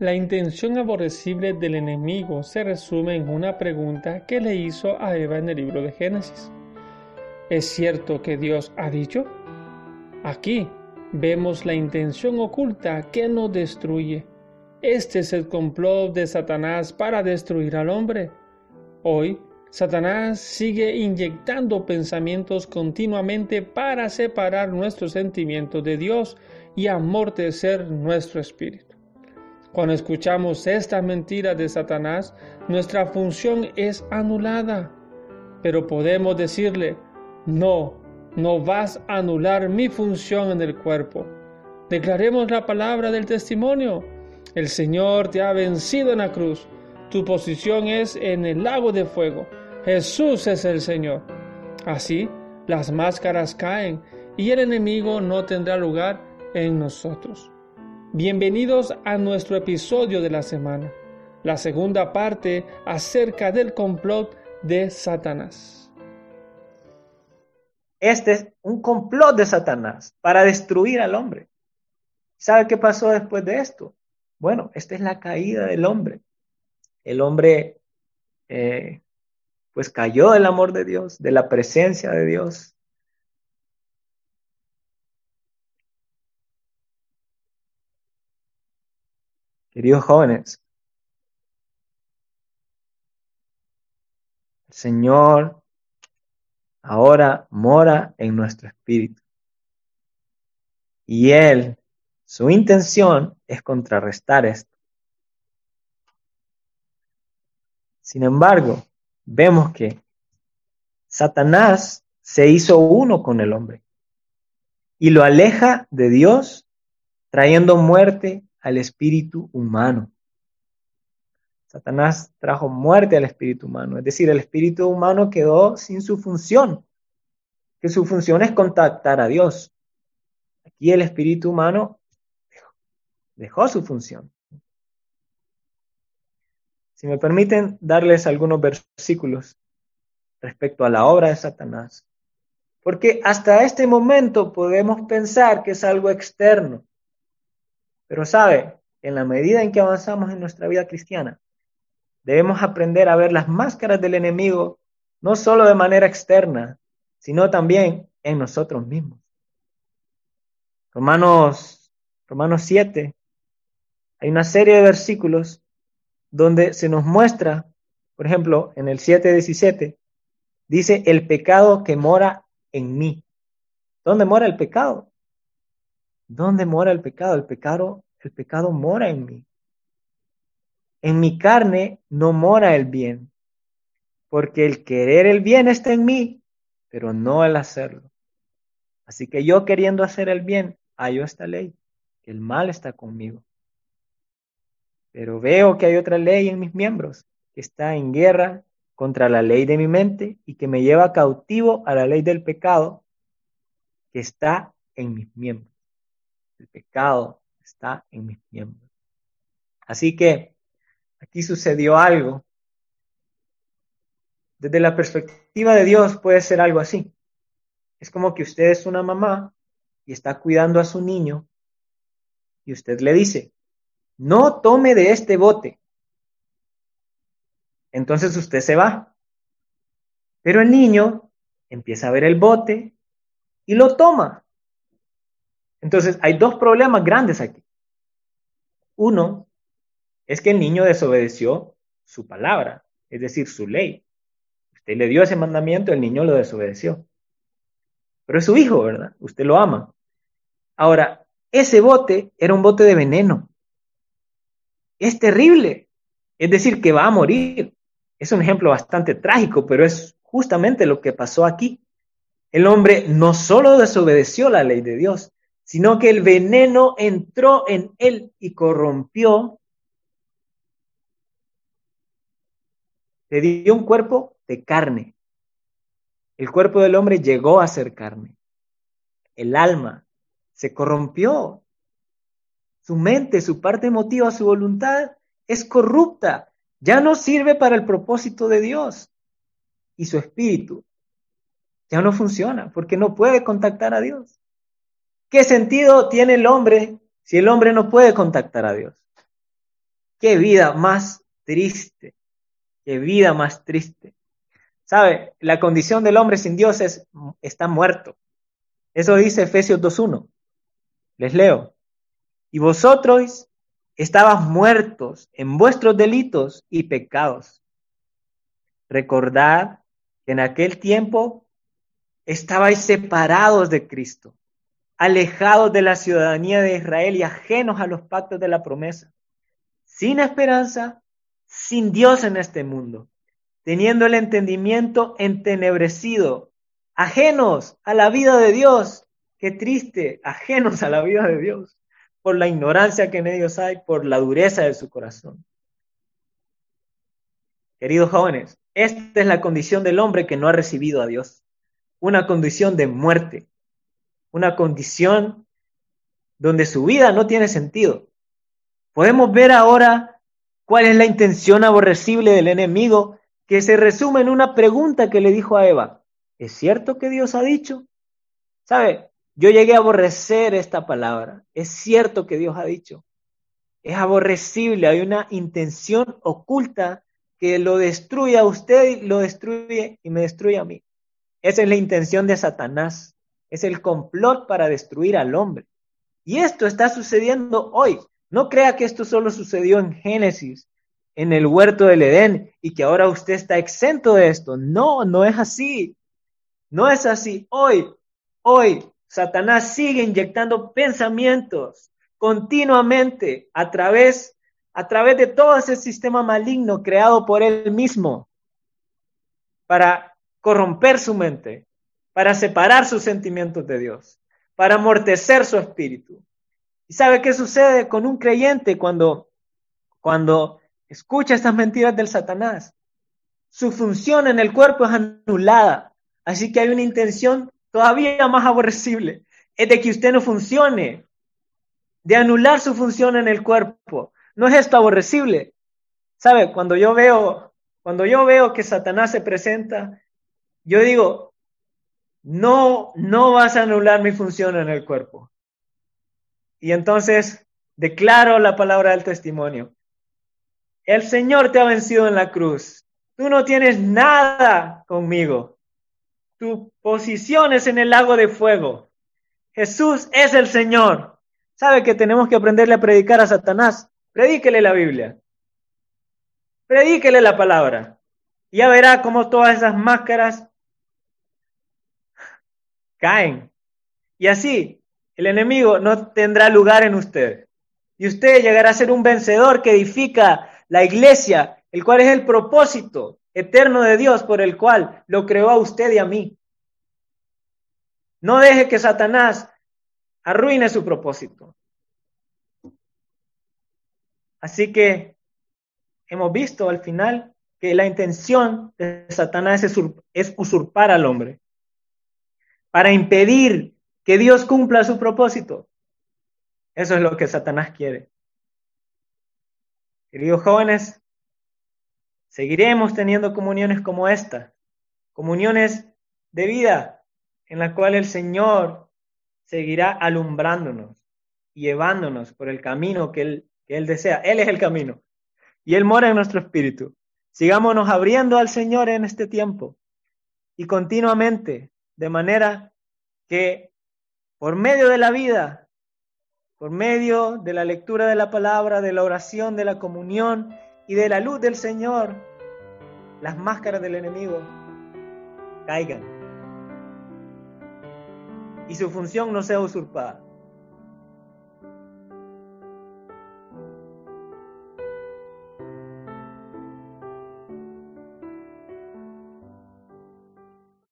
La intención aborrecible del enemigo se resume en una pregunta que le hizo a Eva en el libro de Génesis. ¿Es cierto que Dios ha dicho? Aquí vemos la intención oculta que nos destruye. Este es el complot de Satanás para destruir al hombre. Hoy, Satanás sigue inyectando pensamientos continuamente para separar nuestros sentimientos de Dios y amortecer nuestro espíritu. Cuando escuchamos estas mentiras de Satanás, nuestra función es anulada. Pero podemos decirle, no, no vas a anular mi función en el cuerpo. Declaremos la palabra del testimonio. El Señor te ha vencido en la cruz. Tu posición es en el lago de fuego. Jesús es el Señor. Así, las máscaras caen y el enemigo no tendrá lugar en nosotros. Bienvenidos a nuestro episodio de la semana, la segunda parte acerca del complot de Satanás. Este es un complot de Satanás para destruir al hombre. ¿Sabe qué pasó después de esto? Bueno, esta es la caída del hombre. El hombre eh, pues cayó del amor de Dios, de la presencia de Dios, Queridos jóvenes, el Señor ahora mora en nuestro espíritu. Y Él, su intención es contrarrestar esto. Sin embargo, vemos que Satanás se hizo uno con el hombre y lo aleja de Dios, trayendo muerte al espíritu humano. Satanás trajo muerte al espíritu humano, es decir, el espíritu humano quedó sin su función, que su función es contactar a Dios. Aquí el espíritu humano dejó su función. Si me permiten darles algunos versículos respecto a la obra de Satanás, porque hasta este momento podemos pensar que es algo externo, pero sabe, en la medida en que avanzamos en nuestra vida cristiana, debemos aprender a ver las máscaras del enemigo no solo de manera externa, sino también en nosotros mismos. Romanos, Romanos 7, hay una serie de versículos donde se nos muestra, por ejemplo, en el 7.17, dice el pecado que mora en mí. ¿Dónde mora el pecado? ¿Dónde mora el pecado? El pecado, el pecado mora en mí. En mi carne no mora el bien, porque el querer el bien está en mí, pero no el hacerlo. Así que yo queriendo hacer el bien, hallo esta ley, que el mal está conmigo. Pero veo que hay otra ley en mis miembros, que está en guerra contra la ley de mi mente y que me lleva cautivo a la ley del pecado que está en mis miembros. El pecado está en mis miembros. Así que aquí sucedió algo. Desde la perspectiva de Dios puede ser algo así. Es como que usted es una mamá y está cuidando a su niño y usted le dice, no tome de este bote. Entonces usted se va. Pero el niño empieza a ver el bote y lo toma. Entonces, hay dos problemas grandes aquí. Uno es que el niño desobedeció su palabra, es decir, su ley. Usted le dio ese mandamiento, el niño lo desobedeció. Pero es su hijo, ¿verdad? Usted lo ama. Ahora, ese bote era un bote de veneno. Es terrible. Es decir, que va a morir. Es un ejemplo bastante trágico, pero es justamente lo que pasó aquí. El hombre no solo desobedeció la ley de Dios, sino que el veneno entró en él y corrompió. Le dio un cuerpo de carne. El cuerpo del hombre llegó a ser carne. El alma se corrompió. Su mente, su parte emotiva, su voluntad es corrupta. Ya no sirve para el propósito de Dios. Y su espíritu ya no funciona porque no puede contactar a Dios. ¿Qué sentido tiene el hombre si el hombre no puede contactar a Dios? Qué vida más triste, qué vida más triste. ¿Sabe? La condición del hombre sin Dios es, está muerto. Eso dice Efesios 2.1. Les leo. Y vosotros estabas muertos en vuestros delitos y pecados. Recordad que en aquel tiempo estabais separados de Cristo, alejados de la ciudadanía de Israel y ajenos a los pactos de la promesa, sin esperanza, sin Dios en este mundo, teniendo el entendimiento entenebrecido, ajenos a la vida de Dios. Qué triste, ajenos a la vida de Dios, por la ignorancia que en ellos hay, por la dureza de su corazón. Queridos jóvenes, esta es la condición del hombre que no ha recibido a Dios. Una condición de muerte. Una condición donde su vida no tiene sentido. Podemos ver ahora cuál es la intención aborrecible del enemigo que se resume en una pregunta que le dijo a Eva. ¿Es cierto que Dios ha dicho? ¿Sabe? Yo llegué a aborrecer esta palabra. Es cierto que Dios ha dicho. Es aborrecible, hay una intención oculta que lo destruye a usted, lo destruye y me destruye a mí. Esa es la intención de Satanás. Es el complot para destruir al hombre. Y esto está sucediendo hoy. No crea que esto solo sucedió en Génesis, en el huerto del Edén, y que ahora usted está exento de esto. No, no es así. No es así. Hoy, hoy, Satanás sigue inyectando pensamientos continuamente a través a través de todo ese sistema maligno creado por él mismo para corromper su mente, para separar sus sentimientos de Dios, para amortecer su espíritu. ¿Y sabe qué sucede con un creyente cuando, cuando escucha estas mentiras del Satanás? Su función en el cuerpo es anulada. Así que hay una intención todavía más aborrecible, es de que usted no funcione, de anular su función en el cuerpo, ¿No es esto aborrecible? ¿Sabe? Cuando yo veo, cuando yo veo que Satanás se presenta, yo digo, no, no vas a anular mi función en el cuerpo. Y entonces declaro la palabra del testimonio. El Señor te ha vencido en la cruz. Tú no tienes nada conmigo. Tu posición es en el lago de fuego. Jesús es el Señor. ¿Sabe que tenemos que aprenderle a predicar a Satanás? Predíquele la Biblia. Predíquele la palabra. Ya verá cómo todas esas máscaras caen. Y así el enemigo no tendrá lugar en usted. Y usted llegará a ser un vencedor que edifica la iglesia, el cual es el propósito eterno de Dios por el cual lo creó a usted y a mí. No deje que Satanás arruine su propósito. Así que hemos visto al final que la intención de Satanás es usurpar al hombre para impedir que Dios cumpla su propósito. Eso es lo que Satanás quiere. Queridos jóvenes, seguiremos teniendo comuniones como esta, comuniones de vida en la cual el Señor seguirá alumbrándonos y llevándonos por el camino que Él él desea. Él es el camino. Y Él mora en nuestro espíritu. Sigámonos abriendo al Señor en este tiempo y continuamente, de manera que por medio de la vida, por medio de la lectura de la palabra, de la oración, de la comunión y de la luz del Señor, las máscaras del enemigo caigan y su función no sea usurpada.